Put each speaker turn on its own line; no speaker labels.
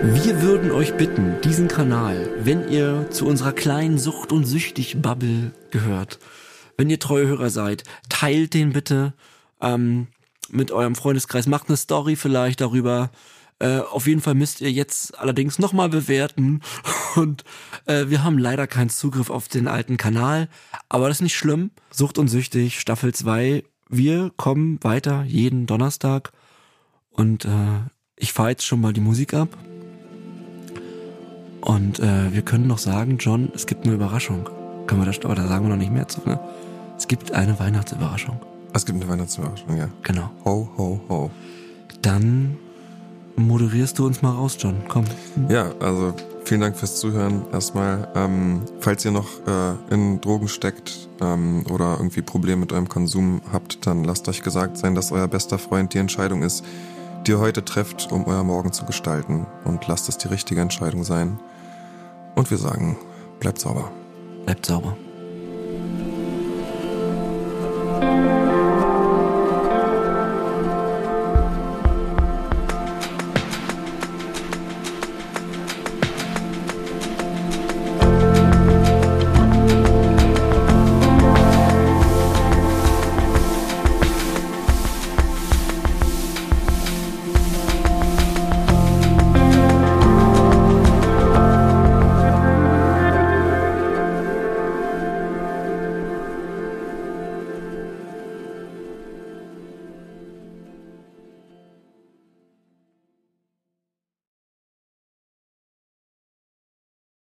Wir würden euch bitten, diesen Kanal, wenn ihr zu unserer kleinen Sucht- und Süchtig-Bubble gehört, wenn ihr treue Hörer seid, teilt den bitte ähm, mit eurem Freundeskreis, macht eine Story vielleicht darüber. Äh, auf jeden Fall müsst ihr jetzt allerdings nochmal bewerten. Und äh, wir haben leider keinen Zugriff auf den alten Kanal. Aber das ist nicht schlimm. Sucht und Süchtig, Staffel 2. Wir kommen weiter jeden Donnerstag. Und äh, ich fahre jetzt schon mal die Musik ab. Und äh, wir können noch sagen, John, es gibt eine Überraschung. Können wir das, aber da sagen wir noch nicht mehr zu, ne? Es gibt eine Weihnachtsüberraschung.
Es gibt eine Weihnachtsüberraschung, ja.
Genau.
Ho, ho, ho.
Dann moderierst du uns mal raus, John. Komm.
Ja, also vielen Dank fürs Zuhören erstmal. Ähm, falls ihr noch äh, in Drogen steckt ähm, oder irgendwie Probleme mit eurem Konsum habt, dann lasst euch gesagt sein, dass euer bester Freund die Entscheidung ist, die ihr heute trefft, um euer Morgen zu gestalten. Und lasst es die richtige Entscheidung sein. Und wir sagen, bleibt sauber.
Bleibt sauber.